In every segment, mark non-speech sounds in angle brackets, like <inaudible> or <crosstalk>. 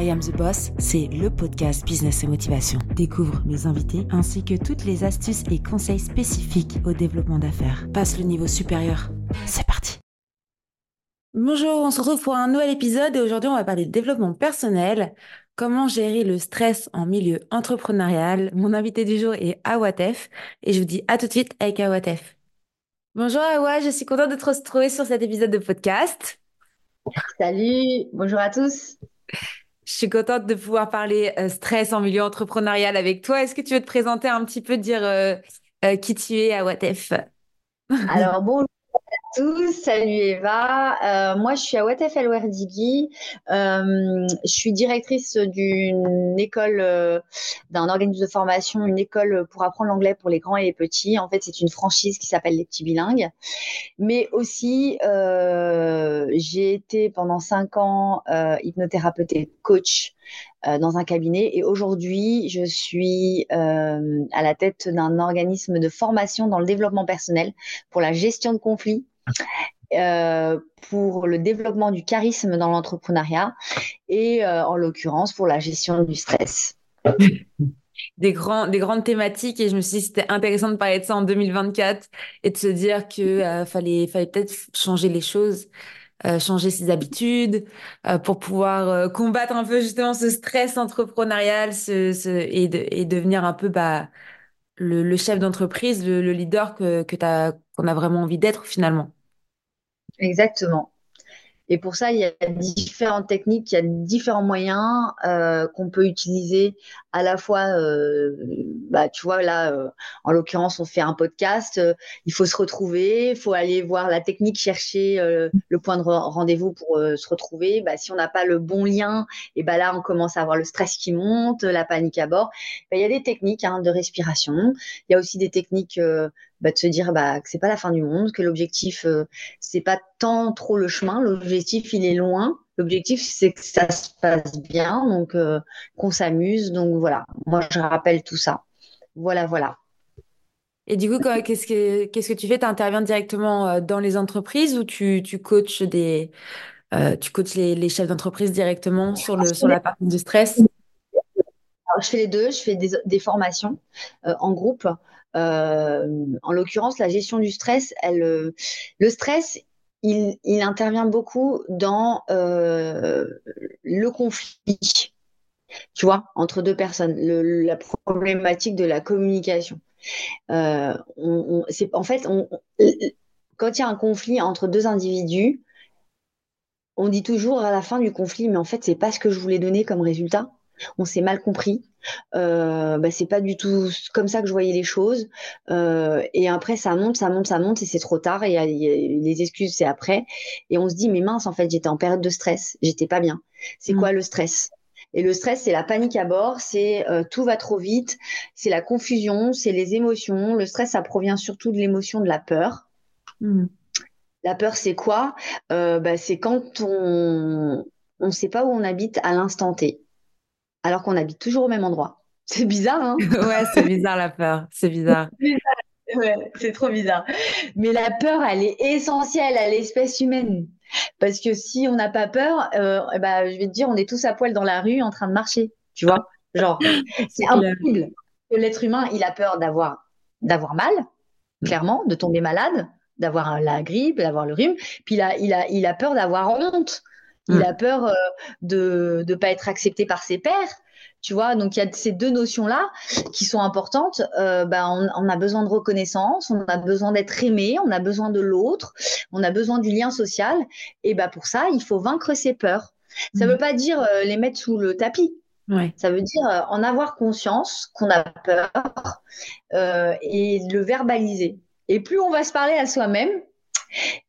I Am the Boss, c'est le podcast Business et Motivation. Découvre mes invités ainsi que toutes les astuces et conseils spécifiques au développement d'affaires. Passe le niveau supérieur. C'est parti. Bonjour, on se retrouve pour un nouvel épisode et aujourd'hui on va parler de développement personnel. Comment gérer le stress en milieu entrepreneurial? Mon invité du jour est Awatef et je vous dis à tout de suite avec Awatef. Bonjour Awa, je suis contente de te retrouver sur cet épisode de podcast. Salut, bonjour à tous. Je suis contente de pouvoir parler euh, stress en milieu entrepreneurial avec toi. Est-ce que tu veux te présenter un petit peu, dire euh, euh, qui tu es à Watef Alors, bonjour tous, salut Eva. Euh, moi, je suis à WTF Werdigi. Euh, je suis directrice d'une école, euh, d'un organisme de formation, une école pour apprendre l'anglais pour les grands et les petits. En fait, c'est une franchise qui s'appelle les petits bilingues. Mais aussi, euh, j'ai été pendant cinq ans euh, hypnothérapeute et coach euh, dans un cabinet. Et aujourd'hui, je suis euh, à la tête d'un organisme de formation dans le développement personnel pour la gestion de conflits euh, pour le développement du charisme dans l'entrepreneuriat et euh, en l'occurrence pour la gestion du stress. Des, grands, des grandes thématiques et je me suis dit c'était intéressant de parler de ça en 2024 et de se dire que euh, fallait, fallait peut-être changer les choses, euh, changer ses habitudes pour pouvoir combattre un peu justement ce stress entrepreneurial ce, et, de, et devenir un peu bah, le, chef d'entreprise, le, le, leader que qu'on a vraiment envie d'être finalement. Exactement. Et pour ça, il y a différentes techniques, il y a différents moyens euh, qu'on peut utiliser à la fois, euh, bah, tu vois, là, euh, en l'occurrence, on fait un podcast, il faut se retrouver, il faut aller voir la technique, chercher le point de rendez-vous pour se retrouver. Bah, si on n'a pas le bon lien, et bah, là, on commence à avoir le stress qui monte, la panique à bord. Bah, il y a des techniques hein, de respiration, il y a aussi des techniques bah, de se dire bah, que c'est pas la fin du monde, que l'objectif euh, c'est pas tant trop le chemin, l'objectif il est loin. L'objectif c'est que ça se passe bien, donc euh, qu'on s'amuse. Donc voilà, moi je rappelle tout ça. Voilà, voilà. Et du coup, qu'est-ce que qu'est-ce que tu fais? Tu interviens directement euh, dans les entreprises ou tu, tu coaches des euh, tu coaches les, les chefs d'entreprise directement sur le sur la partie du stress? Alors, je fais les deux, je fais des, des formations euh, en groupe. Euh, en l'occurrence, la gestion du stress, elle, euh, le stress, il, intervient beaucoup dans euh, le conflit, tu vois, entre deux personnes, la problématique de la communication. En fait, quand il y a un conflit entre deux individus, on dit toujours à la fin du conflit, mais en fait, c'est pas ce que je voulais donner comme résultat on s'est mal compris. Euh, bah, c'est pas du tout comme ça que je voyais les choses. Euh, et après, ça monte, ça monte, ça monte, et c'est trop tard. Et, et les excuses, c'est après. Et on se dit, mais mince, en fait, j'étais en période de stress, j'étais pas bien. C'est mmh. quoi le stress? Et le stress, c'est la panique à bord, c'est euh, tout va trop vite, c'est la confusion, c'est les émotions. Le stress, ça provient surtout de l'émotion de la peur. Mmh. La peur, c'est quoi? Euh, bah, C'est quand on ne sait pas où on habite à l'instant T alors qu'on habite toujours au même endroit. C'est bizarre, hein <laughs> Ouais, c'est bizarre la peur, c'est bizarre. <laughs> ouais, c'est trop bizarre. Mais la peur, elle est essentielle à l'espèce humaine. Parce que si on n'a pas peur, euh, bah, je vais te dire, on est tous à poil dans la rue en train de marcher. Tu vois Genre, <laughs> c'est impossible l'être humain, il a peur d'avoir, d'avoir mal, clairement, de tomber malade, d'avoir la grippe, d'avoir le rhume. Puis il a, il a, il a peur d'avoir honte. Il mm. a peur euh, de ne pas être accepté par ses pairs. Tu vois, donc il y a ces deux notions-là qui sont importantes. Euh, ben, on, on, a besoin de reconnaissance, on a besoin d'être aimé, on a besoin de l'autre, on a besoin du lien social. Et ben pour ça, il faut vaincre ses peurs. Ça ne mmh. veut pas dire euh, les mettre sous le tapis. Ouais. Ça veut dire euh, en avoir conscience qu'on a peur euh, et le verbaliser. Et plus on va se parler à soi-même,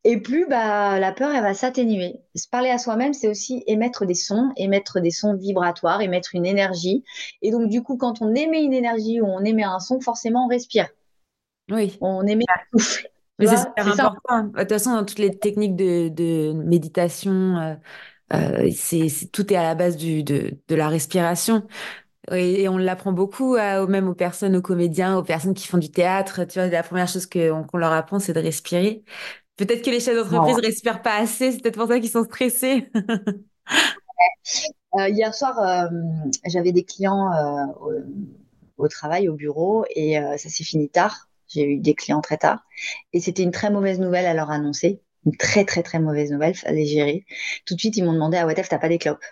et plus bah, la peur, elle va s'atténuer. Se parler à soi-même, c'est aussi émettre des sons, émettre des sons vibratoires, émettre une énergie. Et donc, du coup, quand on émet une énergie ou on émet un son, forcément, on respire. Oui. On émet un souffle. Mais c'est super important. De toute façon, dans toutes les techniques de, de méditation, euh, euh, c'est, tout est à la base du, de, de la respiration. Et, on l'apprend beaucoup à, même aux personnes, aux comédiens, aux personnes qui font du théâtre. Tu vois, la première chose qu'on, qu'on leur apprend, c'est de respirer. Peut-être que les chefs d'entreprise ne respirent pas assez, c'est peut-être pour ça qu'ils sont stressés. <laughs> Euh, hier soir, j'avais des clients au, travail, au bureau, et ça s'est fini tard. J'ai eu des clients très tard. Et c'était une très mauvaise nouvelle à leur annoncer. Une très, très, très mauvaise nouvelle. Fallait gérer. Tout de suite, ils m'ont demandé Ah, tu t'as pas des clopes?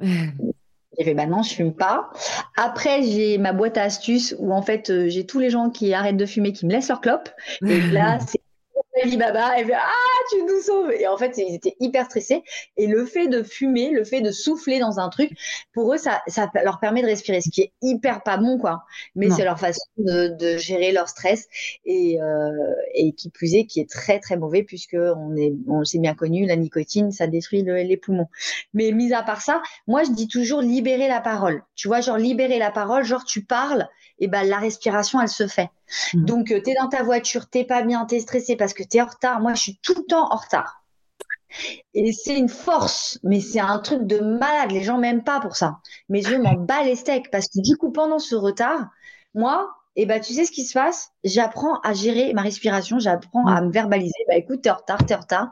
<laughs> J'ai fait bah non, je fume pas. Après, j'ai ma boîte à astuces où en fait euh, j'ai tous les gens qui arrêtent de fumer qui me laissent leur clope. Et là, c'est <laughs> Alibaba, elle fait Ah, tu nous sauves Et en fait, ils étaient hyper stressés. Et le fait de fumer, le fait de souffler dans un truc, pour eux, ça, ça leur permet de respirer, ce qui est hyper pas bon, quoi. Mais c'est leur façon de, de, gérer leur stress et, euh, et qui plus est, qui est très très mauvais puisque on est, on s'est bien connu, la nicotine, ça détruit les poumons. Mais mis à part ça, moi, je dis toujours libérer la parole. Tu vois, genre libérer la parole, genre tu parles, et ben la respiration, elle se fait. Mm. Donc, euh, tu es dans ta voiture, t'es pas bien, tu es stressé parce que tu es en retard. Moi, je suis tout le temps en retard. Et c'est une force, mais c'est un truc de malade. Les gens m'aiment pas pour ça. Mais je m'en bats les steaks parce que du coup, pendant ce retard, moi, eh ben, tu sais ce qui se passe? J'apprends à gérer ma respiration, j'apprends à me verbaliser. Bah écoute, t'es en retard, t'es en retard.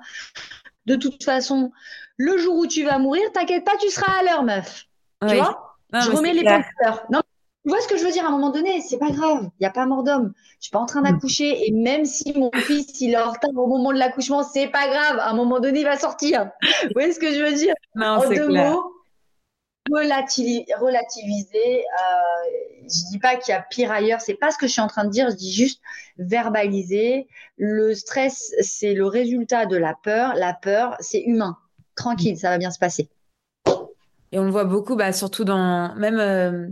De toute façon, le jour où tu vas mourir, t'inquiète pas, tu seras à l'heure, meuf. Tu vois? Je remets les penseurs. Non, tu vois ce que je veux dire à un moment donné C'est pas grave, il n'y a pas mort d'homme. Je suis pas en train mm. d'accoucher et même si mon fils il est en retard au moment de l'accouchement, c'est pas grave. À un moment donné, il va sortir. Vous voyez ce que je veux dire? Non, En deux clair. mots, relativiser. Euh, je dis pas qu'il y a pire ailleurs. C'est pas ce que je suis en train de dire. Je dis juste verbaliser. Le stress, c'est le résultat de la peur. La peur, c'est humain. Tranquille, ça va bien se passer. Et on le voit beaucoup, bah, surtout dans même. Euh,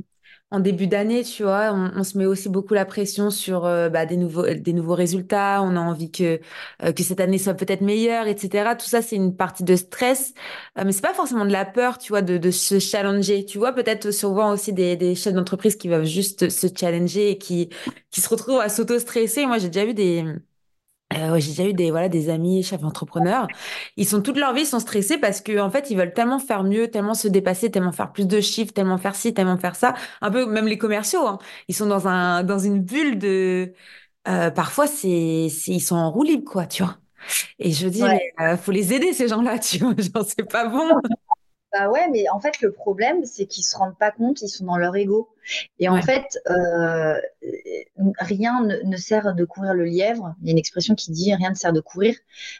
en début d'année, tu vois, on, se met aussi beaucoup la pression sur euh, bah, des nouveaux des nouveaux résultats. On a envie que euh, que cette année soit peut-être meilleure, etc. Tout ça, c'est une partie de stress, euh, mais c'est pas forcément de la peur, tu vois, de, de se challenger. Tu vois, peut-être souvent aussi des, des chefs d'entreprise qui veulent juste se challenger et qui qui se retrouvent à s'auto-stresser. Moi, j'ai déjà vu des euh, j'ai déjà eu des voilà des amis chefs entrepreneurs. Ils sont toute leur vie ils sont stressés parce que en fait ils veulent tellement faire mieux, tellement se dépasser, tellement faire plus de chiffres, tellement faire ci, tellement faire ça. Un peu même les commerciaux. Hein. Ils sont dans un dans une bulle de. Euh, parfois c'est ils sont en roue libre quoi, tu vois. Et je dis mais euh, faut les aider ces gens-là, <laughs> tu vois. Genre c'est pas bon. Bah ouais, mais en fait, le problème, c'est qu'ils se rendent pas compte, ils sont dans leur ego. Et en fait, euh, rien ne, sert de courir le lièvre. Il y a une expression qui dit rien ne sert de courir.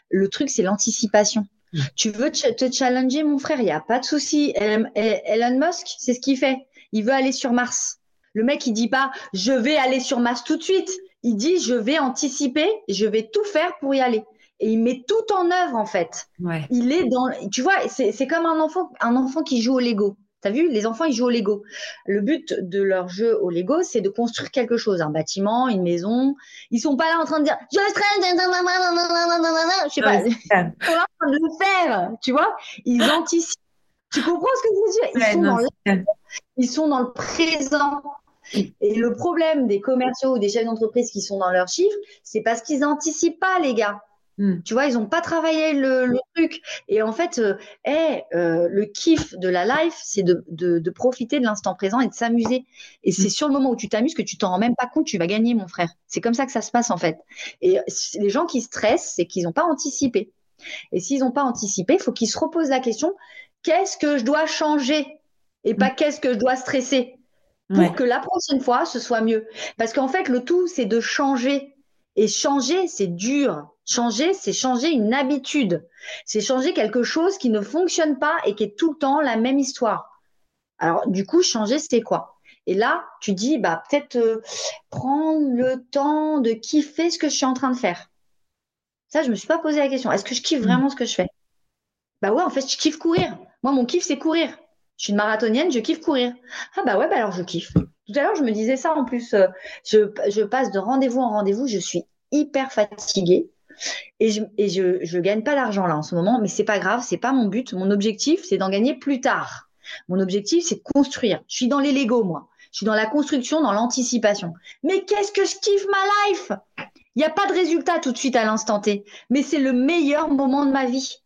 Le truc, c'est l'anticipation. Tu veux te challenger, mon frère, il n'y a pas de souci. Elon Musk, c'est ce qu'il fait. Il veut aller sur Mars. Le mec, il dit pas, je vais aller sur Mars tout de suite. Il dit, je vais anticiper, je vais tout faire pour y aller et il met tout en œuvre en fait. Il est dans, tu vois, c'est comme un enfant, un enfant qui joue au Lego. T'as vu, les enfants ils jouent au Lego. Le but de leur jeu au Lego, c'est de construire quelque chose, un bâtiment, une maison. Ils sont pas là en train de dire je je sais pas. Ils sont là en train de le faire, tu vois? Ils anticipent. Tu comprends ce que je veux dire? Ils, sont dans ils sont dans le présent. Et le problème des commerciaux ou des chefs d'entreprise qui sont dans leurs chiffres, c'est parce qu'ils anticipent pas, les gars. Hmm. Tu vois, ils n'ont pas travaillé le, truc. Et en fait, euh, euh, le kiff de la life, c'est de, de, profiter de l'instant présent et de s'amuser. Et c'est hmm. sur le moment où tu t'amuses que tu t'en rends même pas compte, tu vas gagner, mon frère. C'est comme ça que ça se passe, en fait. Et les gens qui stressent, c'est qu'ils n'ont pas anticipé. Et s'ils n'ont pas anticipé, il faut qu'ils se reposent la question, qu'est-ce que je dois changer? Et pas hmm. qu'est-ce que je dois stresser pour que la prochaine fois, ce soit mieux. Parce qu'en fait, le tout, c'est de changer. Et changer, c'est dur. Changer, c'est changer une habitude. C'est changer quelque chose qui ne fonctionne pas et qui est tout le temps la même histoire. Alors, du coup, changer, c'est quoi? Et là, tu dis, bah, peut-être euh, prendre le temps de kiffer ce que je suis en train de faire. Ça, je me suis pas posé la question. Est-ce que je kiffe mm. vraiment ce que je fais? Bah ouais, en fait, je kiffe courir. Moi, mon kiff, c'est courir. Je suis une marathonienne, je kiffe courir. Ah bah ouais, bah alors je kiffe. Tout à l'heure, je me disais ça en plus. Euh, je, je passe de rendez-vous en rendez-vous, je suis hyper fatiguée. Et je, et gagne pas d'argent là en ce moment, mais c'est pas grave, c'est pas mon but. Mon objectif, c'est d'en gagner plus tard. Mon objectif, c'est de construire. Je suis dans les Lego, moi. Je suis dans la construction, dans l'anticipation. Mais qu'est-ce que je kiffe ma life? Il n'y a pas de résultat tout de suite à l'instant T, mais c'est le meilleur moment de ma vie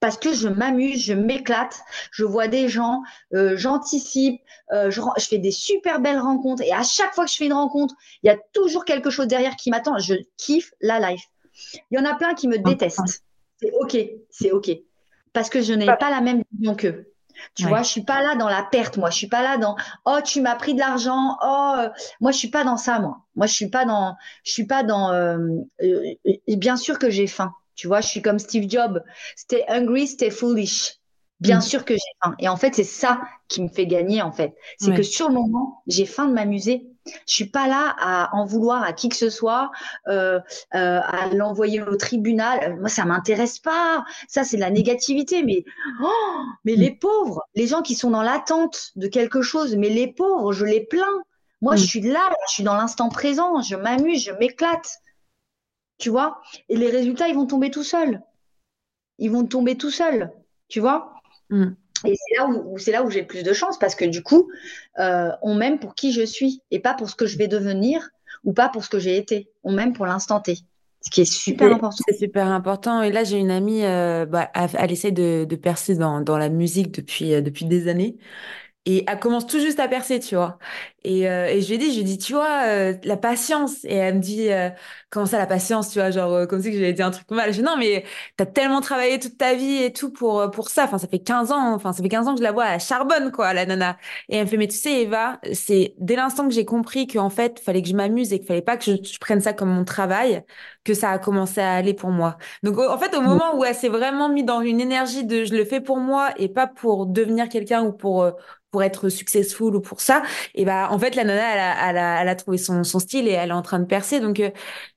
parce que je m'amuse, je m'éclate, je vois des gens, euh, j'anticipe, euh, je, je, fais des super belles rencontres et à chaque fois que je fais une rencontre, il y a toujours quelque chose derrière qui m'attend. Je kiffe la life. Il y en a plein qui me détestent. C'est ok, c'est ok. parce que je n'ai pas la même vision qu'eux. Tu vois, je suis pas là dans la perte, moi. Je suis pas là dans oh tu m'as pris de l'argent, oh euh, moi je suis pas dans ça, moi. Moi je suis pas dans, je suis pas dans. Euh, euh, bien sûr que j'ai faim. Tu vois, je suis comme Steve Jobs. Stay hungry, stay foolish. Bien mm. sûr que j'ai faim. Et en fait, c'est ça qui me fait gagner, en fait. C'est que sur le moment, j'ai faim de m'amuser. Je suis pas là à en vouloir à qui que ce soit, euh, euh, à l'envoyer au tribunal. Moi, ça m'intéresse pas. Ça, c'est de la négativité. Mais, oh, mais mm. les pauvres, les gens qui sont dans l'attente de quelque chose, mais les pauvres, je les plains. Moi, je mm. suis là, je suis dans l'instant présent, je m'amuse, je m'éclate. Tu vois? Et les résultats, ils vont tomber tout seuls. Ils vont tomber tout seuls. Tu vois? Mm. Et c'est là où, c'est là où j'ai le plus de chance parce que du coup, euh, on m'aime pour qui je suis et pas pour ce que je vais devenir ou pas pour ce que j'ai été. On m'aime pour l'instant T. Ce qui est super important. C'est super important. Et là, j'ai une amie, euh, bah, elle, essaie de, percer dans, dans, la musique depuis, euh, depuis des années. Et elle commence tout juste à percer, tu vois. Et, euh, et je lui ai dit, je lui ai dit, tu vois, euh, la patience. Et elle me dit, euh, comment ça, la patience, tu vois, genre, euh, comme si j'avais dit un truc mal. Je dis, non, mais t'as tellement travaillé toute ta vie et tout pour, pour ça. Enfin, ça fait 15 ans, enfin, ça fait 15 ans que je la vois, à charbonne, quoi, la nana. Et elle me fait, mais tu sais, Eva, c'est dès l'instant que j'ai compris qu'en fait, fallait que je m'amuse et qu'il fallait pas que je, je, prenne ça comme mon travail, que ça a commencé à aller pour moi. Donc, en fait, au moment où elle s'est vraiment mis dans une énergie de je le fais pour moi et pas pour devenir quelqu'un ou pour pour être successful ou pour ça. Et bah en fait la nana elle a, elle a, elle a trouvé son, son, style et elle est en train de percer. Donc euh,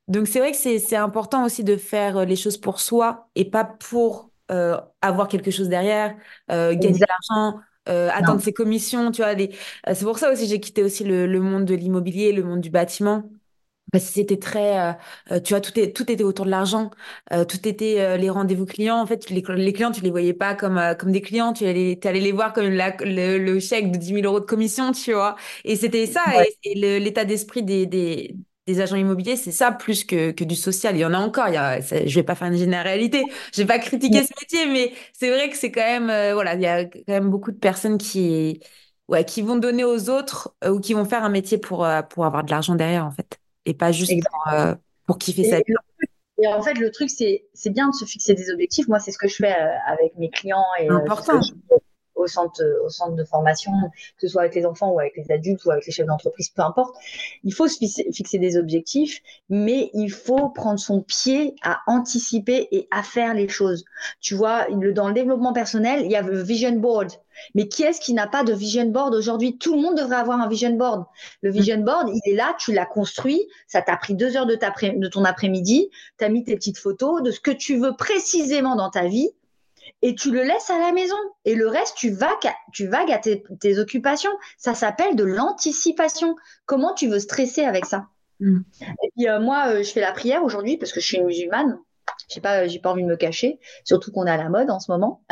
donc c'est vrai que c'est important aussi de faire euh, les choses pour soi et pas pour euh, avoir quelque chose derrière euh, gagner de l'argent euh, attendre ses commissions tu vois c'est pour ça aussi j'ai quitté aussi le, le monde de l'immobilier le monde du bâtiment parce que c'était très, euh, euh, tu vois, tout, est, tout était autour de l'argent, euh, tout était les rendez-vous clients. En fait, les, les, clients, tu les voyais pas comme comme des clients, tu allais, allais les voir comme la, le, chèque de 10 000 euros de commission, tu vois. Et c'était ça, et, l'état d'esprit des, des, des, agents immobiliers, c'est ça plus que, que du social. Il y en a encore. Il y a, je vais pas faire une généralité, je vais pas critiquer ce métier, mais c'est vrai que c'est quand même, voilà, il y a quand même beaucoup de personnes qui, ouais, qui vont donner aux autres ou qui vont faire un métier pour pour avoir de l'argent derrière, en fait et pas juste pour, euh, pour, kiffer sa vie. Et en fait, le truc, c'est bien de se fixer des objectifs. Moi, c'est ce que je fais euh, avec mes clients et euh, important au centre, au centre de formation, que ce soit avec les enfants ou avec les adultes ou avec les chefs d'entreprise, peu importe. Il faut se fixer des objectifs, mais il faut prendre son pied à anticiper et à faire les choses. Tu vois, dans le développement personnel, il y a le vision board. Mais qui est-ce qui n'a pas de vision board aujourd'hui? Tout le monde devrait avoir un vision board. Le mm. vision board, il est là, tu l'as construit, ça t'a pris deux heures de, ta, de ton après-midi, tu as mis tes petites photos de ce que tu veux précisément dans ta vie et tu le laisses à la maison. Et le reste, tu vagues, tu vagues à tes, occupations. Ça s'appelle de l'anticipation. Comment tu veux stresser avec ça mm. Et puis euh, moi, euh, je fais la prière aujourd'hui parce que je suis une musulmane. J'ai pas, j'ai pas envie de me cacher, surtout qu'on est à la mode en ce moment. <laughs>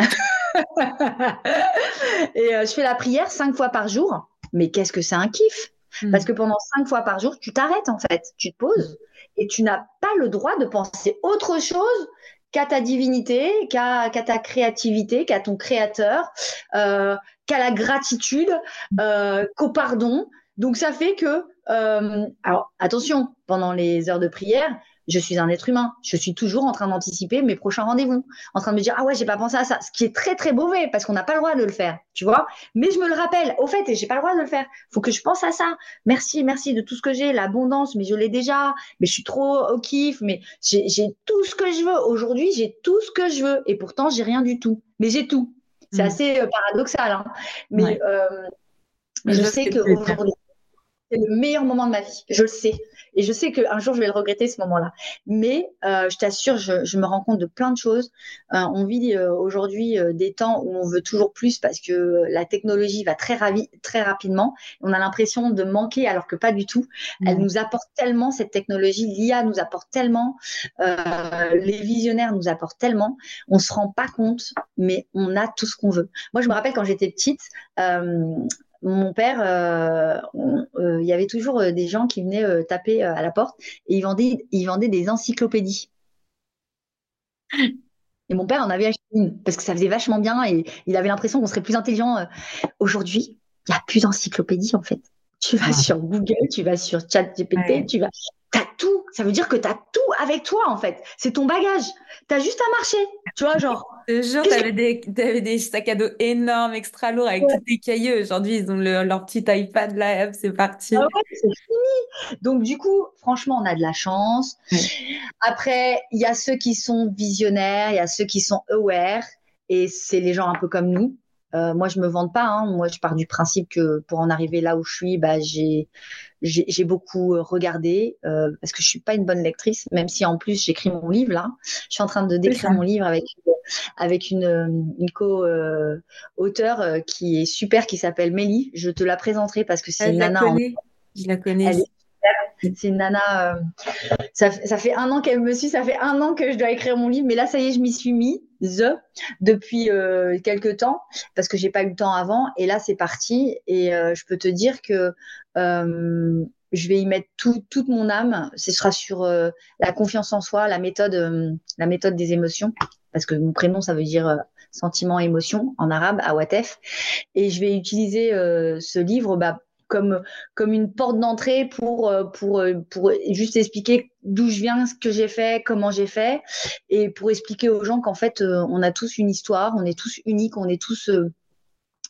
et euh, je fais la prière cinq fois par jour. Mais qu'est-ce que c'est un kiff mm. Parce que pendant cinq fois par jour, tu t'arrêtes en fait, tu te poses et tu n'as pas le droit de penser autre chose qu'à ta divinité, qu'à ta créativité, qu'à ton créateur, euh, qu'à la gratitude, euh, qu'au pardon. Donc ça fait que, euh, alors attention, pendant les heures de prière, je suis un être humain. Je suis toujours en train d'anticiper mes prochains rendez-vous, en train de me dire ah ouais j'ai pas pensé à ça, ce qui est très très mauvais parce qu'on n'a pas le droit de le faire, tu vois. Mais je me le rappelle. Au fait, et j'ai pas le droit de le faire. Faut que je pense à ça. Merci, merci de tout ce que j'ai, l'abondance, mais je l'ai déjà. Mais je suis trop au kiff. Mais j'ai tout ce que je veux aujourd'hui. J'ai tout ce que je veux et pourtant j'ai rien du tout. Mais j'ai tout. C'est mmh. assez euh, paradoxal, hein. mais, euh, mais je, sais qu'aujourd'hui c'est le meilleur moment de ma vie. Je le sais. Et je sais qu'un jour, je vais le regretter, ce moment-là. Mais euh, je t'assure, je, me rends compte de plein de choses. Euh, on vit euh, aujourd'hui des temps où on veut toujours plus parce que la technologie va très, très rapidement. On a l'impression de manquer alors que pas du tout. Elle mmh. nous apporte tellement, cette technologie. L'IA nous apporte tellement. les visionnaires nous apportent tellement. On se rend pas compte, mais on a tout ce qu'on veut. Moi, je me rappelle quand j'étais petite, mon père, euh, euh, il y avait toujours euh, des gens qui venaient taper à la porte et ils vendaient, ils vendaient des encyclopédies. Et mon père en avait acheté une parce que ça faisait vachement bien et il avait l'impression qu'on serait plus intelligent. Aujourd'hui, il n'y a plus d'encyclopédie en fait. Tu vas sur Google, tu vas sur ChatGPT, tu vas, tout. Ça veut dire que tu as tout avec toi, en fait. C'est ton bagage. Tu as juste à marcher. Tu vois, genre. Ce jour, tu avais des, des sacs à dos énormes, extra lourds, avec tous tes cahiers. Aujourd'hui, ils ont leur petit iPad là, c'est parti. Ah ouais, c'est fini. Donc, du coup, franchement, on a de la chance. Après, il y a ceux qui sont visionnaires, il y a ceux qui sont aware. Et c'est les gens un peu comme nous. Euh, moi, je me vante pas. Hein. Moi, je pars du principe que pour en arriver là où je suis, bah, j'ai j'ai beaucoup euh, regardé euh, parce que je suis pas une bonne lectrice, même si en plus j'écris mon livre là. Je suis en train de d'écrire mon livre avec avec une, une co-auteur euh, qui est super, qui s'appelle Mélie. Je te la présenterai parce que c'est une nana. Je la connais. C'est une nana. Euh, ça, fait un an qu'elle me suit, ça fait un an que je dois écrire mon livre, mais là, ça y est, je m'y suis mis depuis euh, quelques temps parce que j'ai pas eu le temps avant. Et là, c'est parti. Et euh, je peux te dire que je vais y mettre tout, toute mon âme. Ce sera sur la confiance en soi, la méthode, la méthode des émotions, parce que mon prénom, ça veut dire sentiment, émotion en arabe, awatef. Et je vais utiliser ce livre bah, comme comme une porte d'entrée pour euh, pour euh, pour juste expliquer d'où je viens, ce que j'ai fait, comment j'ai fait, et pour expliquer aux gens qu'en fait euh, on a tous une histoire, on est tous uniques, on est tous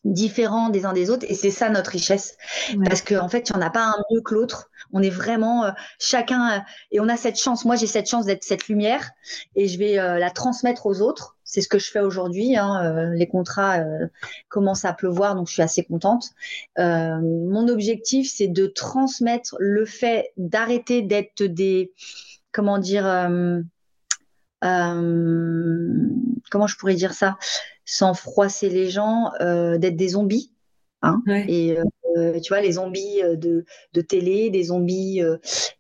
différents des uns des autres et c'est ça notre richesse. Parce qu'en en fait il n'y en a pas un mieux que l'autre. On est vraiment chacun et on a cette chance. Moi j'ai cette chance d'être cette lumière et je vais la transmettre aux autres c'est ce que je fais aujourd'hui. Hein. Euh, les contrats euh, commencent à pleuvoir, donc je suis assez contente. Euh, mon objectif, c'est de transmettre le fait d'arrêter d'être des, comment dire, comment je pourrais dire ça, sans froisser les gens, d'être des zombies. Hein. Et tu vois, les zombies de, de télé, des zombies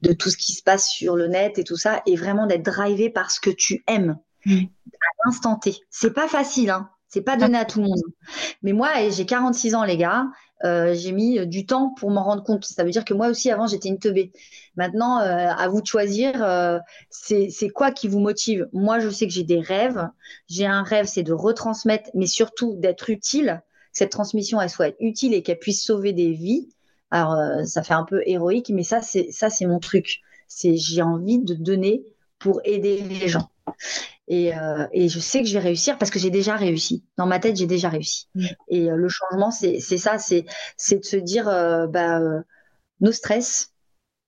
de tout ce qui se passe sur le net et tout ça, et vraiment d'être drivé par ce que tu aimes. Mm. à l'instant T. C'est pas facile, hein. C'est pas donné à tout le monde. Mais moi, j'ai 46 ans, les gars. Euh, j'ai mis du temps pour m'en rendre compte. Ça veut dire que moi aussi, avant, j'étais une teubée. Maintenant, euh, à vous de choisir, euh, c'est quoi qui vous motive? Moi, je sais que j'ai des rêves. J'ai un rêve, c'est de retransmettre, mais surtout d'être utile. Cette transmission, elle soit utile et qu'elle puisse sauver des vies. Alors, ça fait un peu héroïque, mais ça, c'est ça, c'est mon truc. J'ai envie de donner pour aider les gens. Euh, et, je sais que je vais réussir parce que j'ai déjà réussi. Dans ma tête, j'ai déjà réussi. Mm. Et euh, le changement, c'est ça, c'est de se dire, euh, bah, nos stress,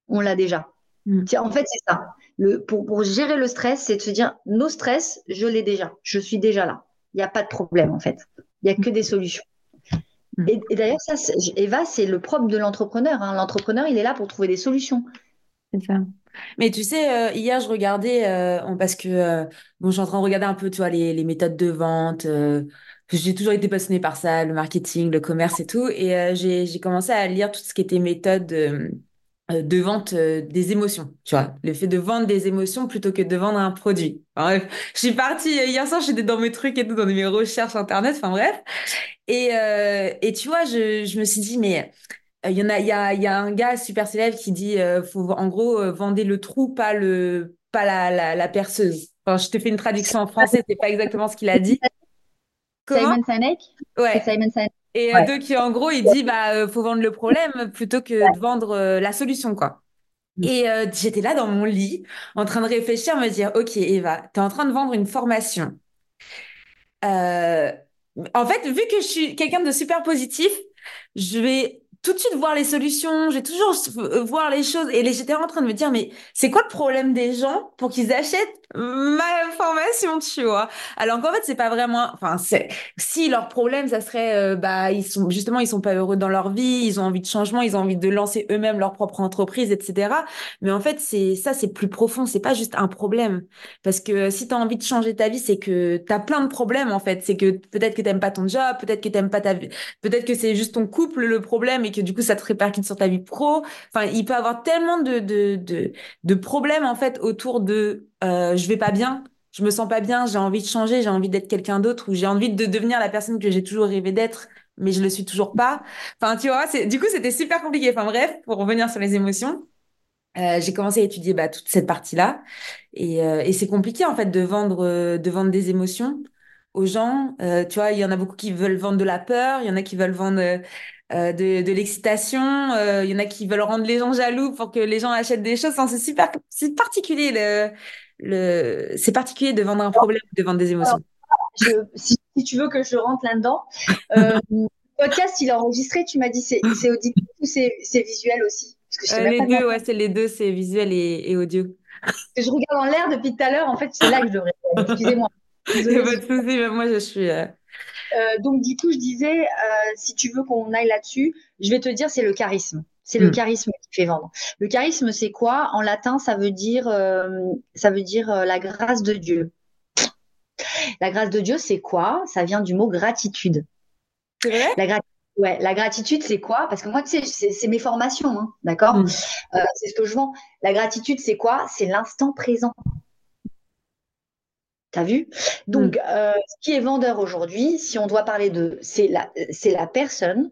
on l'a déjà. Mm. En fait, c'est ça. Le, pour, pour, gérer le stress, c'est de se dire, nos stress, je l'ai déjà. Je suis déjà là. Il n'y a pas de problème, en fait. Il n'y a que des solutions. Mm. Et, d'ailleurs, ça, Eva, c'est le propre de l'entrepreneur. Hein. L'entrepreneur, il est là pour trouver des solutions. C'est ça. Mais tu sais, euh, hier, je regardais, euh, parce que euh, bon, je suis en train de regarder un peu, tu vois, les, les méthodes de vente. j'ai toujours été passionnée par ça, le marketing, le commerce et tout. Et j'ai, j'ai commencé à lire tout ce qui était méthode de vente des émotions, tu vois. Le fait de vendre des émotions plutôt que de vendre un produit. bref, je suis partie, hier soir, j'étais dans mes trucs et tout, dans mes recherches Internet, enfin bref. Et, et tu vois, je, je me suis dit, mais euh, il y en a, il y a, il y a un gars super célèbre qui dit, euh, faut en gros euh, vendez le trou, pas le, pas la, la, la perceuse. Enfin, je te fais une traduction en français, c'est pas exactement ce qu'il a dit. Simon Sinek? Ouais. Simon Sinek. Et ouais. donc en gros, il dit, bah, faut vendre le problème plutôt que de vendre la solution, quoi. Mm. Et j'étais là dans mon lit, en train de réfléchir, me dire, ok, Eva, tu es en train de vendre une formation. en fait, vu que je suis quelqu'un de super positif, je vais tout de suite voir les solutions, j'ai toujours euh, voir les choses. Et j'étais en train de me dire, mais c'est quoi le problème des gens pour qu'ils achètent ma formation, tu vois? Alors qu'en fait, c'est pas vraiment. Enfin, c'est si leur problème, ça serait, euh, bah, ils sont justement, ils sont pas heureux dans leur vie, ils ont envie de changement, ils ont envie de lancer eux-mêmes leur propre entreprise, etc. Mais en fait, c'est ça, c'est plus profond. C'est pas juste un problème, parce que si tu as envie de changer ta vie, c'est que tu as plein de problèmes en fait. C'est que peut-être que t'aimes pas ton job, peut-être que t'aimes pas ta peut-être que c'est juste ton couple le problème que du coup ça te répercute sur ta vie pro. Enfin, il peut avoir tellement de de de, problèmes en fait autour de euh, je vais pas bien, je me sens pas bien, j'ai envie de changer, j'ai envie d'être quelqu'un d'autre ou j'ai envie de devenir la personne que j'ai toujours rêvé d'être, mais je le suis toujours pas. Enfin, tu vois, c'est du coup c'était super compliqué. Enfin bref, pour revenir sur les émotions. Euh, j'ai commencé à étudier bah, toute cette partie-là et, euh, et c'est compliqué en fait de vendre de vendre des émotions aux gens. tu vois, il y en a beaucoup qui veulent vendre de la peur, il y en a qui veulent vendre euh, de, de l'excitation. Il y en a qui veulent rendre les gens jaloux pour que les gens achètent des choses. Enfin, c'est super, c'est particulier. Le, le, c'est particulier de vendre un problème, de vendre des émotions. Je, si, si, tu veux que je rentre là-dedans, euh, le podcast, il est enregistré. Tu m'as dit c'est, c'est auditif ou c'est, c'est visuel aussi? Parce que euh, Les deux, ouais, c'est les deux, c'est visuel et, et audio. Je regarde en l'air depuis tout à l'heure. En fait, c'est là que je devrais. Excusez-moi. <laughs> moi je suis. Euh, euh... donc du coup, je disais, euh, si tu veux qu'on aille là-dessus, je vais te dire, c'est le charisme. C'est le hmm. charisme qui fait vendre. Le charisme, c'est quoi? En latin, ça veut dire, euh, ça veut dire la grâce de Dieu. La grâce de Dieu, c'est quoi? Ça vient du mot gratitude. C'est vrai? La, ouais, la gratitude, c'est quoi? Parce que moi, tu sais, c'est mes formations, hein, d'accord? Hmm. C'est ce que je vends. La gratitude, c'est quoi? C'est l'instant présent. T'as vu? Donc, mm. euh, ce qui est vendeur aujourd'hui, si on doit parler de, c'est la, c'est la personne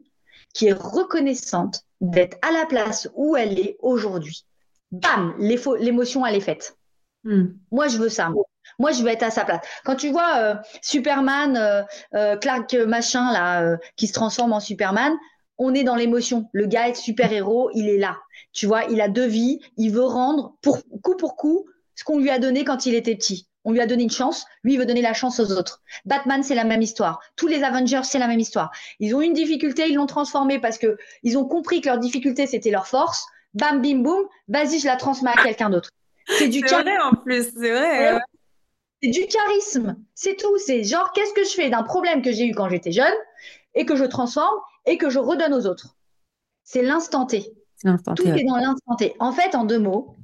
qui est reconnaissante d'être à la place où elle est aujourd'hui. Bam, l'émotion elle est faite. Mm. Moi, je veux ça. Moi, je veux être à sa place. Quand tu vois euh, Superman, euh, Clark machin là, qui se transforme en Superman, on est dans l'émotion. Le gars est super héros, il est là. Tu vois, il a deux vies, il veut rendre pour coup pour coup ce qu'on lui a donné quand il était petit. On lui a donné une chance, lui il veut donner la chance aux autres. Batman, c'est la même histoire. Tous les Avengers, c'est la même histoire. Ils ont une difficulté, ils l'ont transformée parce que ils ont compris que leur difficulté c'était leur force. Bam, bim, boum, vas-y, je la transmets à quelqu'un d'autre. C'est du charisme. en plus, c'est vrai. C'est du charisme, c'est tout. C'est genre, qu'est-ce que je fais d'un problème que j'ai eu quand j'étais jeune et que je transforme et que je redonne aux autres? C'est l'instant T. Tout est dans l'instant T. En fait, en deux mots,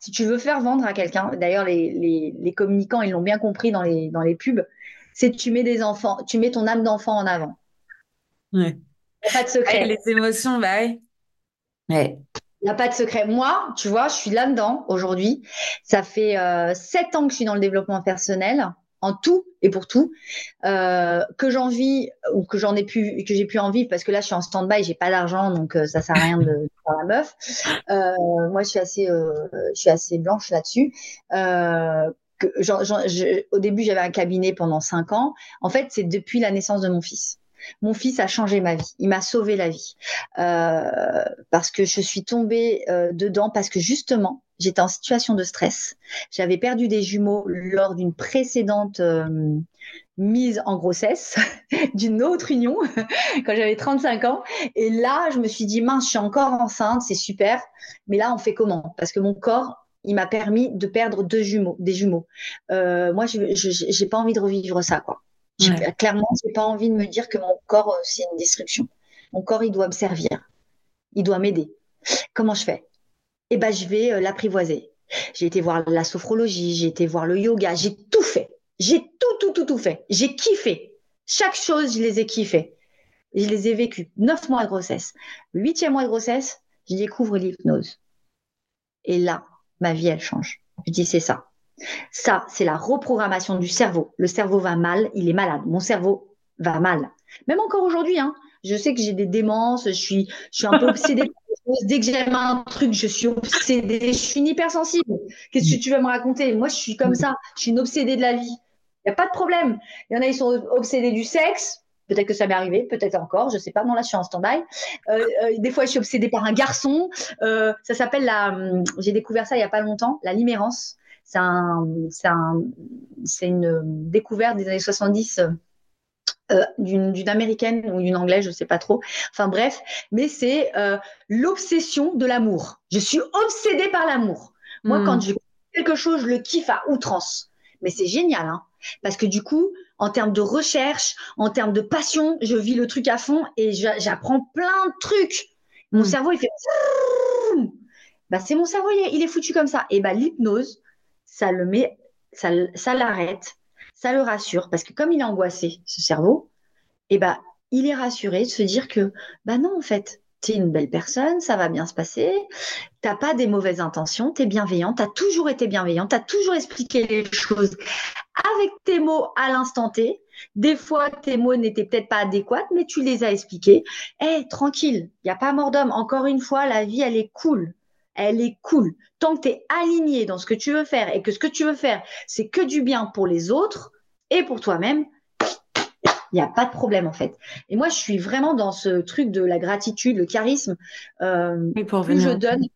si tu veux faire vendre à quelqu'un, d'ailleurs, les, les, communicants, ils l'ont bien compris dans les, dans les pubs, c'est que tu mets des enfants, tu mets ton âme d'enfant en avant. Ouais. Il n'y a pas de secret. les émotions, bah ouais. Il n'y a pas de secret. Moi, tu vois, je suis là-dedans aujourd'hui. Ça fait euh, sept ans que je suis dans le développement personnel en tout et pour tout, euh, que j'en vis ou que j'en ai pu, que j'ai pu en vivre parce que là je suis en stand-by, j'ai pas d'argent donc euh, ça sert à rien de, <laughs> faire la meuf. Euh, moi je suis assez, euh, je suis assez blanche là-dessus. Euh, que, genre, genre, je, au début j'avais un cabinet pendant cinq ans. En fait c'est depuis la naissance de mon fils. Mon fils a changé ma vie, il m'a sauvé la vie euh, parce que je suis tombée euh, dedans parce que justement j'étais en situation de stress. J'avais perdu des jumeaux lors d'une précédente euh, mise en grossesse <laughs> d'une autre union <laughs> quand j'avais 35 ans. Et là, je me suis dit, mince, je suis encore enceinte, c'est super. Mais là, on fait comment? Parce que mon corps, il m'a permis de perdre deux jumeaux, des jumeaux. Euh, moi, je n'ai pas envie de revivre ça, quoi. Ouais. Clairement, j'ai pas envie de me dire que mon corps, euh, c'est une destruction. Mon corps, il doit me servir. Il doit m'aider. Comment je fais? Eh ben, je vais euh, l'apprivoiser. J'ai été voir la sophrologie, j'ai été voir le yoga, j'ai tout fait. J'ai tout, tout, tout, tout fait. J'ai kiffé. Chaque chose, je les ai kiffées. Je les ai vécues. Neuf mois de grossesse. huitième mois de grossesse, je découvre l'hypnose. Et là, ma vie, elle change. Je dis, c'est ça. Ça, c'est la reprogrammation du cerveau. Le cerveau va mal, il est malade. Mon cerveau va mal. Même encore aujourd'hui, hein, je sais que j'ai des démences, je suis, je suis un peu obsédée <laughs> Dès que j'aime un truc, je suis obsédée. Je suis une hypersensible. Qu'est-ce que tu vas me raconter? Moi, je suis comme ça. Je suis une obsédée de la vie. Il n'y a pas de problème. Il y en a, ils sont obsédés du sexe. Peut-être que ça m'est arrivé, peut-être encore, je ne sais pas. Non, là, je suis en stand-by. Euh, euh, des fois, je suis obsédée par un garçon. Euh, ça s'appelle la. Hum, j'ai découvert ça il n'y a pas longtemps, la limérance. C'est un, un, une découverte des années 70 euh, d'une américaine ou d'une anglaise, je sais pas trop. Enfin bref, mais c'est euh, l'obsession de l'amour. Je suis obsédée par l'amour. Moi, quand hmm. je quelque chose, je le kiffe à outrance. Mais c'est génial, hein, parce que du coup, en termes de recherche, en termes de passion, je vis le truc à fond et j'apprends plein de trucs. Mon hmm. cerveau, il fait bah, c'est mon cerveau, il est, foutu comme ça. Et bah l'hypnose, ça le met, ça, ça l'arrête ça le rassure parce que comme il est angoissé, ce cerveau, eh ben, il est rassuré de se dire que, bah non, en fait, tu es une belle personne, ça va bien se passer, t'as pas des mauvaises intentions, tu es bienveillant, tu as toujours été bienveillant, tu as toujours expliqué les choses avec tes mots à l'instant T. Des fois, tes mots n'étaient peut-être pas adéquats, mais tu les as expliqués. Eh, tranquille, il n'y a pas mort d'homme. Encore une fois, la vie, elle est cool elle est cool. Tant que tu es aligné dans ce que tu veux faire et que ce que tu veux faire, c'est que du bien pour les autres et pour toi-même, il n'y a pas de problème en fait. Et moi, je suis vraiment dans ce truc de la gratitude, le charisme. Euh, plus je donne,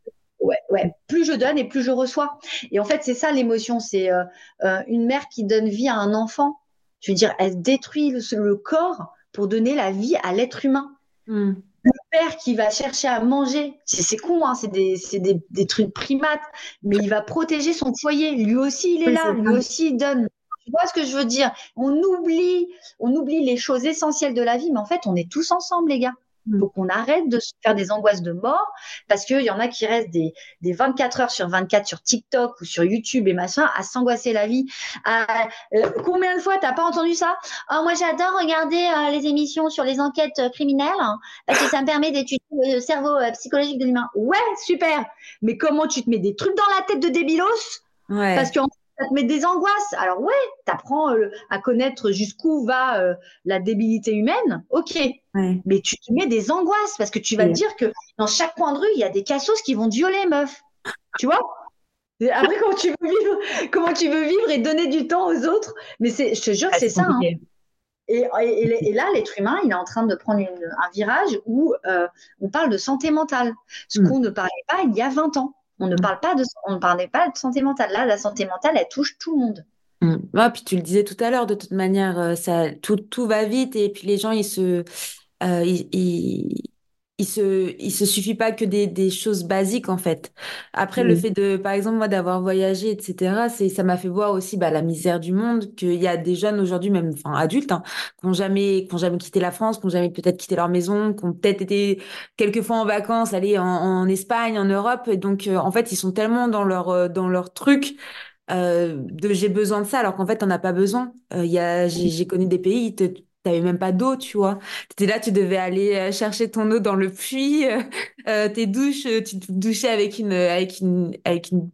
ouais, ouais, plus je donne et plus je reçois. Et en fait, c'est ça l'émotion. C'est euh, euh, une mère qui donne vie à un enfant. Je veux dire, elle détruit le, corps pour donner la vie à l'être humain. Hmm. Le père qui va chercher à manger, c'est con, hein, c'est des, des, des, trucs primates, mais il va protéger son foyer. Lui aussi, il est là, lui aussi, il donne. Tu vois ce que je veux dire? On oublie, on oublie les choses essentielles de la vie, mais en fait, on est tous ensemble, les gars. Il faut qu'on arrête de se faire des angoisses de mort parce qu'il y en a qui restent des, des 24 heures sur 24 sur TikTok ou sur YouTube et machin à s'angoisser la vie. Euh, combien de fois t'as pas entendu ça? Oh, Moi j'adore regarder euh, les émissions sur les enquêtes euh, criminelles hein, parce que ça me permet d'étudier le cerveau psychologique de l'humain. Ouais, super. Mais comment tu te mets des trucs dans la tête de débilos? Ouais. Parce qu'en ça te met des angoisses. Alors ouais, tu apprends euh, à connaître jusqu'où va euh, la débilité humaine, ok. Mais tu te mets des angoisses parce que tu vas te dire que dans chaque coin de rue, il y a des cassos qui vont te violer, meuf. Tu vois? Après, comment tu veux vivre Comment tu veux vivre et donner du temps aux autres? Mais c'est, je te jure, que c'est ça. Hein. Et, et, là, l'être humain, il est en train de prendre un virage où euh, on parle de santé mentale, ce hmm. qu'on ne parlait pas il y a 20 ans. On ne parle pas de, on ne parlait pas de santé mentale. Là, la santé mentale, elle touche tout le monde. Mm. puis tu le disais tout à l'heure, de toute manière, euh, ça, tout, tout va vite et puis les gens, ils se, euh, ils, il se, il se suffit pas que des, des choses basiques en fait. Après, le fait de, par exemple, moi d'avoir voyagé, etc., c'est, ça m'a fait voir aussi bah, la misère du monde, qu'il y a des jeunes aujourd'hui, même enfin adultes, hein, qui n'ont jamais, qui ont jamais quitté la France, qui n'ont jamais peut-être quitté leur maison, qui ont peut-être été quelques fois en vacances, aller en, en Espagne, en Europe, et donc euh, en fait, ils sont tellement dans leur, euh, dans leur truc. Euh, de j'ai besoin de ça alors qu'en fait on n'a pas besoin il y a j'ai connu des pays T'avais même pas d'eau, tu vois. T'étais là, tu devais aller euh, chercher ton eau dans le puits. Euh, <laughs> euh tes douches, tu te douchais avec une avec une avec une,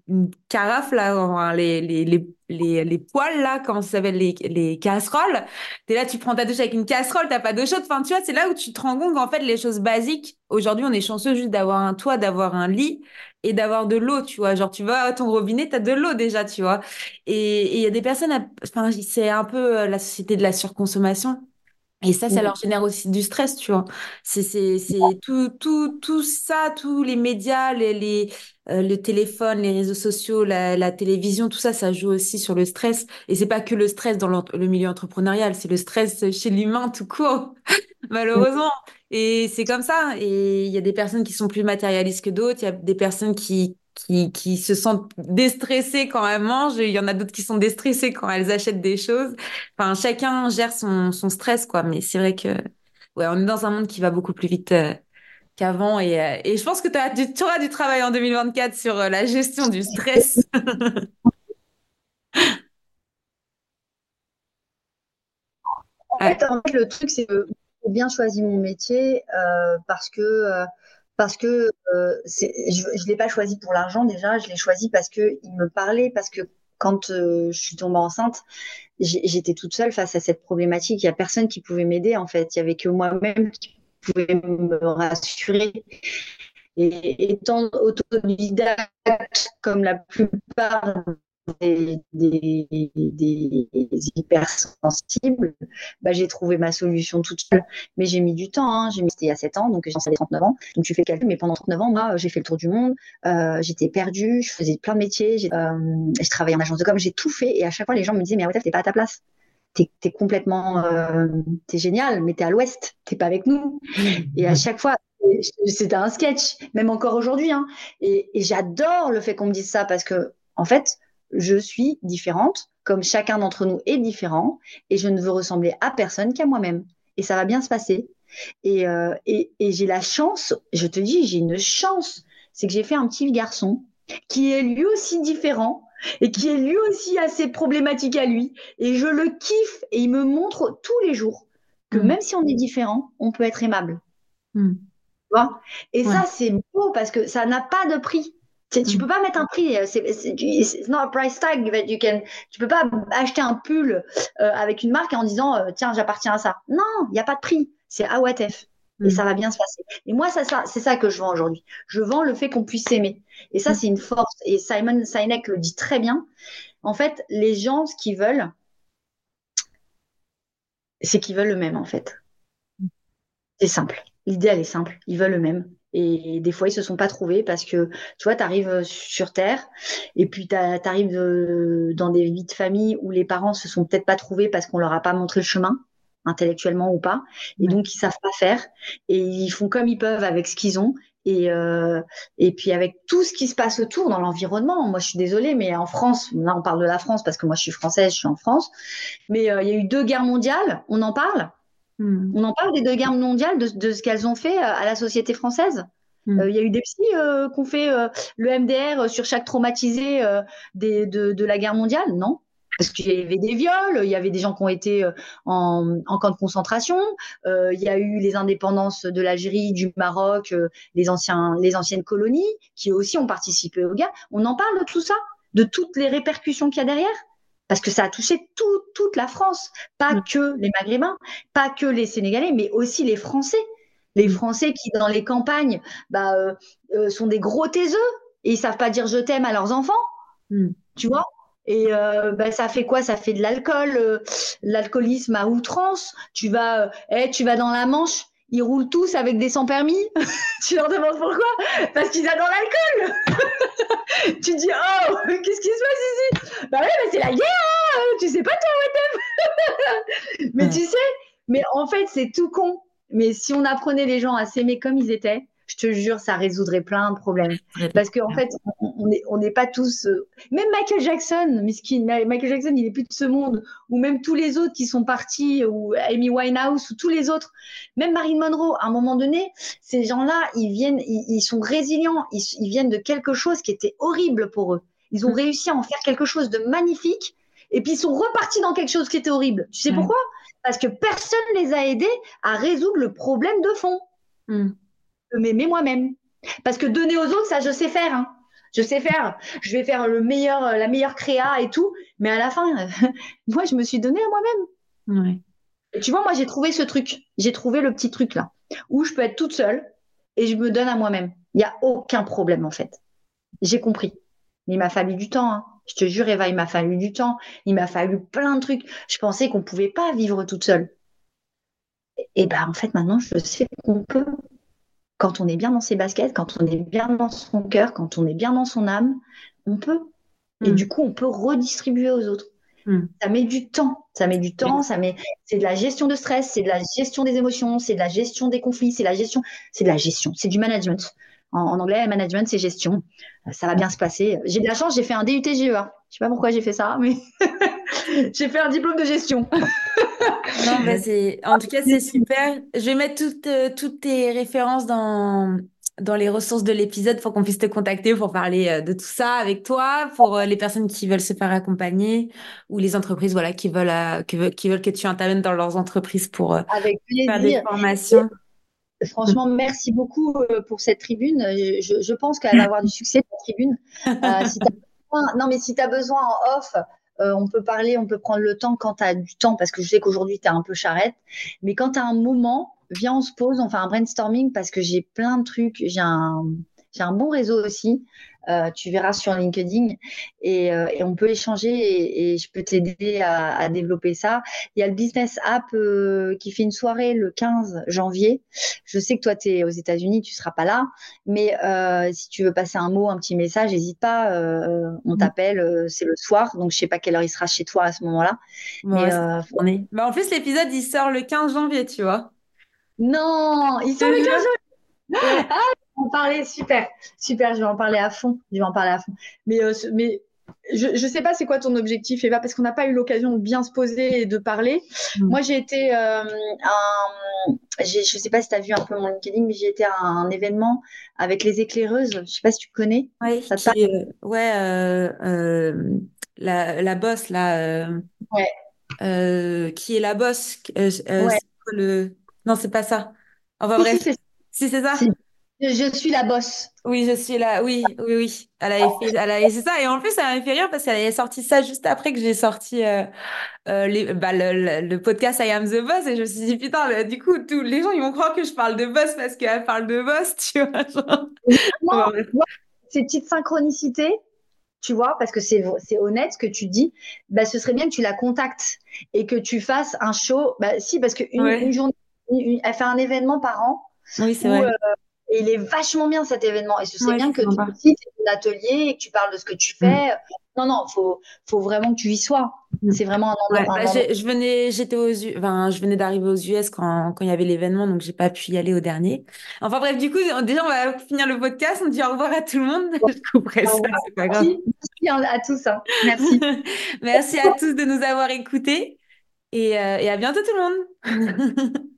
carafe là, les les les les les poêles là, comment ça s'appelle les les casseroles. T'es là, tu prends ta douche avec une casserole, t'as pas d'eau chaude. Enfin, tu vois, c'est là où tu te rends compte qu'en fait les choses basiques. Aujourd'hui, on est chanceux juste d'avoir un toit, d'avoir un lit et d'avoir de l'eau, tu vois. Genre, tu vas ton robinet, t'as de l'eau déjà, tu vois. Et il y a des personnes, enfin, c'est un peu la société de la surconsommation et ça, ça leur génère aussi du stress, tu vois. C'est, c'est, c'est tout, tout, tout ça, tous les médias, les, les, euh, le téléphone, les réseaux sociaux, la, la, télévision, tout ça, ça joue aussi sur le stress. Et c'est pas que le stress dans le milieu entrepreneurial, c'est le stress chez l'humain tout court, <laughs> malheureusement. Et c'est comme ça. Et il y a des personnes qui sont plus matérialistes que d'autres. Il y a des personnes qui, qui, qui se sentent déstressées quand elles mangent. Il y en a d'autres qui sont déstressées quand elles achètent des choses. Enfin, chacun gère son, son stress, quoi. Mais c'est vrai que, ouais, on est dans un monde qui va beaucoup plus vite euh, qu'avant. Et, euh, et je pense que tu auras du travail en 2024 sur euh, la gestion du stress. <laughs> en, fait, le truc, c'est que j'ai bien choisi mon métier parce que parce que euh, je ne l'ai pas choisi pour l'argent déjà, je l'ai choisi parce qu'il me parlait, parce que quand euh, je suis tombée enceinte, j'étais toute seule face à cette problématique. Il n'y a personne qui pouvait m'aider en fait. Il n'y avait que moi-même qui pouvait me rassurer. Et étant autodidacte comme la plupart des, hypersensibles, bah, j'ai trouvé ma solution toute seule. Mais j'ai mis du temps, hein. j'ai mis, c'était il y a 7 ans, donc j'ai à 39 ans. Donc tu fais le calcul, mais pendant 39 ans, moi, j'ai fait le tour du monde, euh, j'étais perdue, je faisais plein de métiers, j'ai, euh, je travaillais en agence de com, j'ai tout fait. Et à chaque fois, les gens me disaient, mais tu t'es pas à ta place. T'es, es complètement, euh, t'es génial, mais t'es à l'ouest, t'es pas avec nous. Et à chaque fois, c'était un sketch, même encore aujourd'hui. Hein. Et j'adore le fait qu'on me dise ça parce que, en fait, je suis différente, comme chacun d'entre nous est différent, et je ne veux ressembler à personne qu'à moi-même. Et ça va bien se passer. Euh, et, et, j'ai la chance, je te dis, j'ai une chance, c'est que j'ai fait un petit garçon qui est lui aussi différent et qui est lui aussi assez problématique à lui. Et je le kiffe et il me montre tous les jours que mm. même si on est différent, on peut être aimable. Mm. Tu vois? Et ça, c'est beau parce que ça n'a pas de prix. Tu mm. peux pas mettre un prix, euh, c'est not a price tag that you can. Tu peux pas acheter un pull euh, avec une marque en disant euh, tiens j'appartiens à ça. Non, il n'y a pas de prix. C'est if. Et mm. ça va bien se passer. Et moi, ça, ça, c'est ça que je vends aujourd'hui. Je vends le fait qu'on puisse s'aimer. Et ça, mm. c'est une force. Et Simon Sinek le dit très bien. En fait, les gens, ce qu'ils veulent, c'est qu'ils veulent le même en fait. C'est simple. L'idée, elle est simple. Ils veulent le même. Et des fois, ils se sont pas trouvés parce que, tu vois, tu arrives sur Terre et puis tu arrives dans des vies de famille où les parents se sont peut-être pas trouvés parce qu'on leur a pas montré le chemin intellectuellement ou pas, et donc ils savent pas faire, et ils font comme ils peuvent avec ce qu'ils ont, et, euh, et puis avec tout ce qui se passe autour dans l'environnement. Moi, je suis désolée, mais en France, là, on parle de la France parce que moi, je suis française, je suis en France. Mais euh, il y a eu deux guerres mondiales. On en parle? Hmm. On en parle des deux guerres mondiales, de, ce qu'elles ont fait euh, à la société française? Hmm. Il y a eu des psys qui ont fait le MDR sur chaque traumatisé des, de, de, la guerre mondiale, non parce qu'il y avait des viols, il y avait des gens qui ont été euh, en, en camp de concentration, euh, il y a eu les indépendances de l'Algérie, du Maroc, euh, les, anciens, les anciennes colonies qui aussi ont participé aux guerres. On en parle de tout ça, de toutes les répercussions qu'il y a derrière? Parce que ça a touché tout, toute la France, pas mm. que les Maghrébins, pas que les Sénégalais, mais aussi les Français. Les mm. Français qui, dans les campagnes, bah, sont des gros taiseux et ils savent pas dire je t'aime à leurs enfants. Mm. Tu vois? Et euh, ben, ça fait quoi? Ça fait de l'alcool, euh, l'alcoolisme à outrance. Tu vas, euh, eh, tu vas dans la Manche, ils roulent tous avec des sans permis. <laughs> tu leur demandes pourquoi? Parce qu'ils adorent l'alcool. <laughs> tu dis oh, <laughs> qu'est-ce qui se passe ici? Bah ouais, c'est la guerre. Hein tu sais pas toi, Mais tu sais, mais en fait c'est tout con. Mais si on apprenait les gens à s'aimer comme ils étaient, je te jure, ça résoudrait plein de problèmes. Parce qu'en en fait, on n'est on pas tous. Euh, même Michael Jackson, miskin, Michael Jackson, il est plus de ce monde. Ou même tous les autres qui sont partis, ou Amy Winehouse, ou tous les autres. Même Marilyn Monroe, à un moment donné, ces gens-là, ils viennent, ils, sont résilients. Ils, viennent de quelque chose qui était horrible pour eux. Ils ont mm. réussi à en faire quelque chose de magnifique. Et puis ils sont repartis dans quelque chose qui était horrible. Tu sais pourquoi? Parce que personne les a aidés à résoudre le problème de fond. M'aimer moi-même. Parce que donner aux autres, ça, je sais faire. Hein. Je sais faire. Je vais faire le meilleur, la meilleure créa et tout. Mais à la fin, <laughs> moi, je me suis donné à moi-même. Et tu vois, moi, j'ai trouvé ce truc. J'ai trouvé le petit truc là, où je peux être toute seule et je me donne à moi-même. Il n'y a aucun problème, en fait. J'ai compris. Mais il m'a fallu du temps. Hein. Je te jure, Eva, il m'a fallu du temps. Il m'a fallu plein de trucs. Je pensais qu'on ne pouvait pas vivre toute seule. Et ben, en fait, maintenant, je sais qu'on peut quand on est bien dans ses baskets, quand on est bien dans son cœur, quand on est bien dans son âme, on peut. Et mm. du coup, on peut redistribuer aux autres. Mm. Ça met du temps. Ça met du temps. Ça met. C'est de la gestion de stress. C'est de la gestion des émotions. C'est de la gestion des conflits. C'est la gestion. C'est de la gestion. C'est du management. En, anglais, management, c'est gestion. Ça va bien se passer. J'ai de la chance. J'ai fait un DUT GEA. Je sais pas pourquoi j'ai fait ça, mais <laughs> j'ai fait un diplôme de gestion. <laughs> Non, bah, c'est... En tout cas, c'est super. Je vais mettre toutes, euh, toutes tes références dans, dans les ressources de l'épisode pour qu'on puisse te contacter pour parler euh, de tout ça avec toi, pour euh, les personnes qui veulent se faire accompagner ou les entreprises voilà, qui, veulent, qui, veulent, qui veulent que tu interviennes dans leurs entreprises pour avec faire des formations. Franchement, merci beaucoup pour cette tribune. Je, je pense qu'elle va avoir du succès, cette tribune. si <laughs> non, mais si tu as besoin en off, euh, on peut parler, on peut prendre le temps quand tu as du temps, parce que je sais qu'aujourd'hui, tu es un peu charrette. Mais quand tu as un moment, viens, on se pose, on fait un brainstorming parce que j'ai plein de trucs. J'ai un, j'ai un bon réseau aussi. Euh, tu verras sur LinkedIn et, euh, on peut échanger et, je peux t'aider à, développer ça. Il y a le Business App euh, qui fait une soirée le 15 janvier. Je sais que toi, tu es aux États-Unis, tu seras pas là, mais si tu veux passer un mot, un petit message, n'hésite pas. on mmh. t'appelle, c'est le soir, donc je sais pas quelle heure il sera chez toi à ce moment-là. mais, bah, en plus, l'épisode, il sort le 15 janvier, tu vois. Non, il sort le 15 janvier. Ah, en parler, super, super, je vais en parler à fond, je vais en parler à fond. Mais, euh, mais je ne sais pas c'est quoi ton objectif, Eva, parce qu'on n'a pas eu l'occasion de bien se poser et de parler. Mm. Moi, j'ai été, euh, un, je ne sais pas si tu as vu un peu mon LinkedIn, mais j'ai été à un événement avec les éclaireuses. Je ne sais pas si tu connais. Oui, ça euh, ouais, euh, la, la bosse, là. ouais. qui est la bosse ouais. le... Non, c'est pas ça. Enfin bref, si c'est ça? Je suis la bosse. Oui, je suis là. Oui, oui, oui. Elle a fait, elle a, c'est ça. Et en plus, ça m'a fait rire parce qu'elle avait sorti ça juste après que j'ai sorti euh, euh, les, bah, le, le, podcast I Am the Boss. Et je me suis dit, putain, du coup, tous les gens, ils vont croire que je parle de boss parce qu'elle parle de boss, <laughs> tu vois. ces petites synchronicités, tu vois, parce que c'est honnête ce que tu dis, bah, ce serait bien que tu la contactes et que tu fasses un show. Bah, si, parce qu'une une journée, elle fait un événement par an. Oui, c'est vrai. Euh, et il est vachement bien cet événement. Et ce serait bien que tu aussi, un atelier et que tu parles de ce que tu mm. fais. Non, non, faut, faut vraiment que tu y sois. Mm. C'est vraiment un endroit. Bah, je venais, j'étais aux, enfin, je venais d'arriver aux US quand, quand il y avait l'événement, donc j'ai pas pu y aller au dernier. Enfin bref, du coup, déjà on va finir le podcast. On dit au revoir à tout le monde. <laughs> je couperai ça, c'est pas grave. Merci à tous. Hein. Merci. <laughs> Merci à tous de nous avoir écoutés et, euh, et à bientôt tout le monde. <laughs>